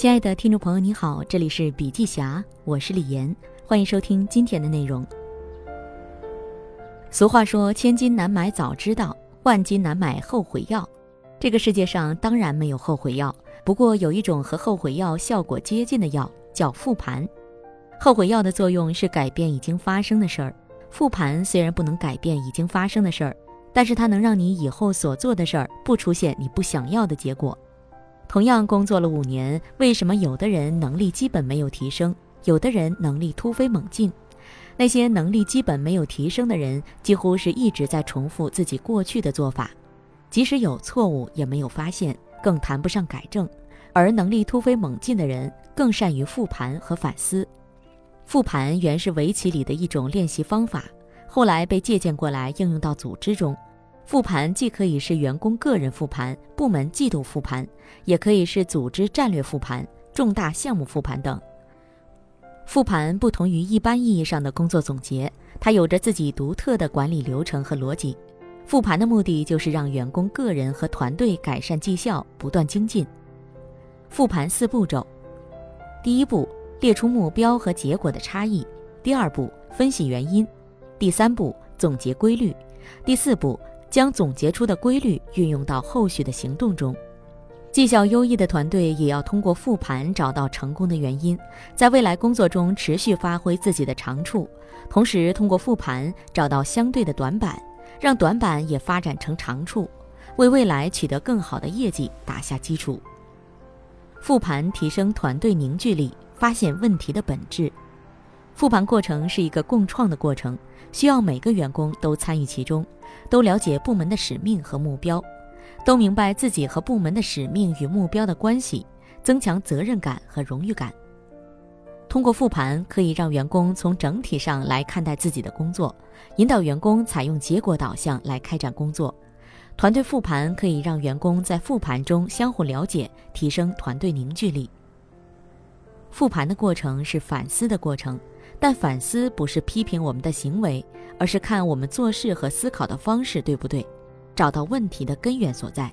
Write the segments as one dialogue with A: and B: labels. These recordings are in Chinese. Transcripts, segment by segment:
A: 亲爱的听众朋友，你好，这里是笔记侠，我是李岩，欢迎收听今天的内容。俗话说：“千金难买早知道，万金难买后悔药。”这个世界上当然没有后悔药，不过有一种和后悔药效果接近的药，叫复盘。后悔药的作用是改变已经发生的事儿，复盘虽然不能改变已经发生的事儿，但是它能让你以后所做的事儿不出现你不想要的结果。同样工作了五年，为什么有的人能力基本没有提升，有的人能力突飞猛进？那些能力基本没有提升的人，几乎是一直在重复自己过去的做法，即使有错误也没有发现，更谈不上改正。而能力突飞猛进的人，更善于复盘和反思。复盘原是围棋里的一种练习方法，后来被借鉴过来应用到组织中。复盘既可以是员工个人复盘、部门季度复盘，也可以是组织战略复盘、重大项目复盘等。复盘不同于一般意义上的工作总结，它有着自己独特的管理流程和逻辑。复盘的目的就是让员工个人和团队改善绩效，不断精进。复盘四步骤：第一步，列出目标和结果的差异；第二步，分析原因；第三步，总结规律；第四步。将总结出的规律运用到后续的行动中，绩效优异的团队也要通过复盘找到成功的原因，在未来工作中持续发挥自己的长处，同时通过复盘找到相对的短板，让短板也发展成长处，为未来取得更好的业绩打下基础。复盘提升团队凝聚力，发现问题的本质。复盘过程是一个共创的过程，需要每个员工都参与其中，都了解部门的使命和目标，都明白自己和部门的使命与目标的关系，增强责任感和荣誉感。通过复盘，可以让员工从整体上来看待自己的工作，引导员工采用结果导向来开展工作。团队复盘可以让员工在复盘中相互了解，提升团队凝聚力。复盘的过程是反思的过程。但反思不是批评我们的行为，而是看我们做事和思考的方式对不对，找到问题的根源所在。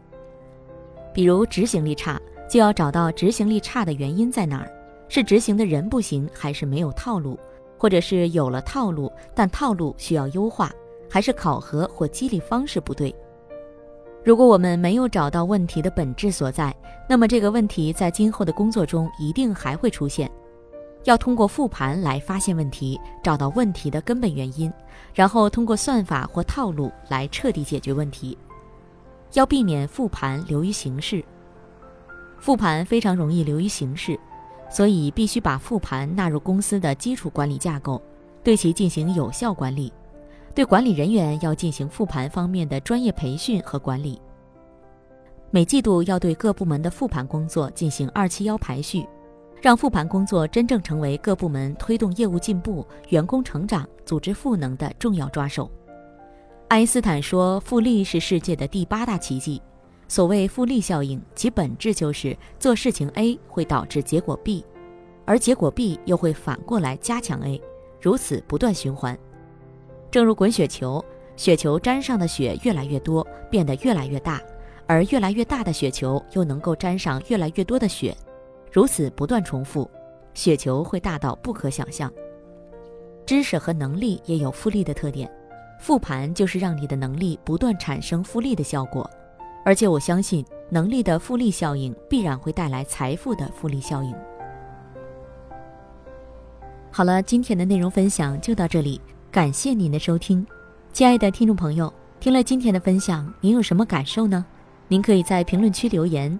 A: 比如执行力差，就要找到执行力差的原因在哪儿，是执行的人不行，还是没有套路，或者是有了套路，但套路需要优化，还是考核或激励方式不对？如果我们没有找到问题的本质所在，那么这个问题在今后的工作中一定还会出现。要通过复盘来发现问题，找到问题的根本原因，然后通过算法或套路来彻底解决问题。要避免复盘流于形式，复盘非常容易流于形式，所以必须把复盘纳入公司的基础管理架构，对其进行有效管理。对管理人员要进行复盘方面的专业培训和管理。每季度要对各部门的复盘工作进行二七幺排序。让复盘工作真正成为各部门推动业务进步、员工成长、组织赋能的重要抓手。爱因斯坦说：“复利是世界的第八大奇迹。”所谓复利效应，其本质就是做事情 A 会导致结果 B，而结果 B 又会反过来加强 A，如此不断循环。正如滚雪球，雪球沾上的雪越来越多，变得越来越大，而越来越大的雪球又能够沾上越来越多的雪。如此不断重复，雪球会大到不可想象。知识和能力也有复利的特点，复盘就是让你的能力不断产生复利的效果，而且我相信能力的复利效应必然会带来财富的复利效应。好了，今天的内容分享就到这里，感谢您的收听，亲爱的听众朋友，听了今天的分享，您有什么感受呢？您可以在评论区留言。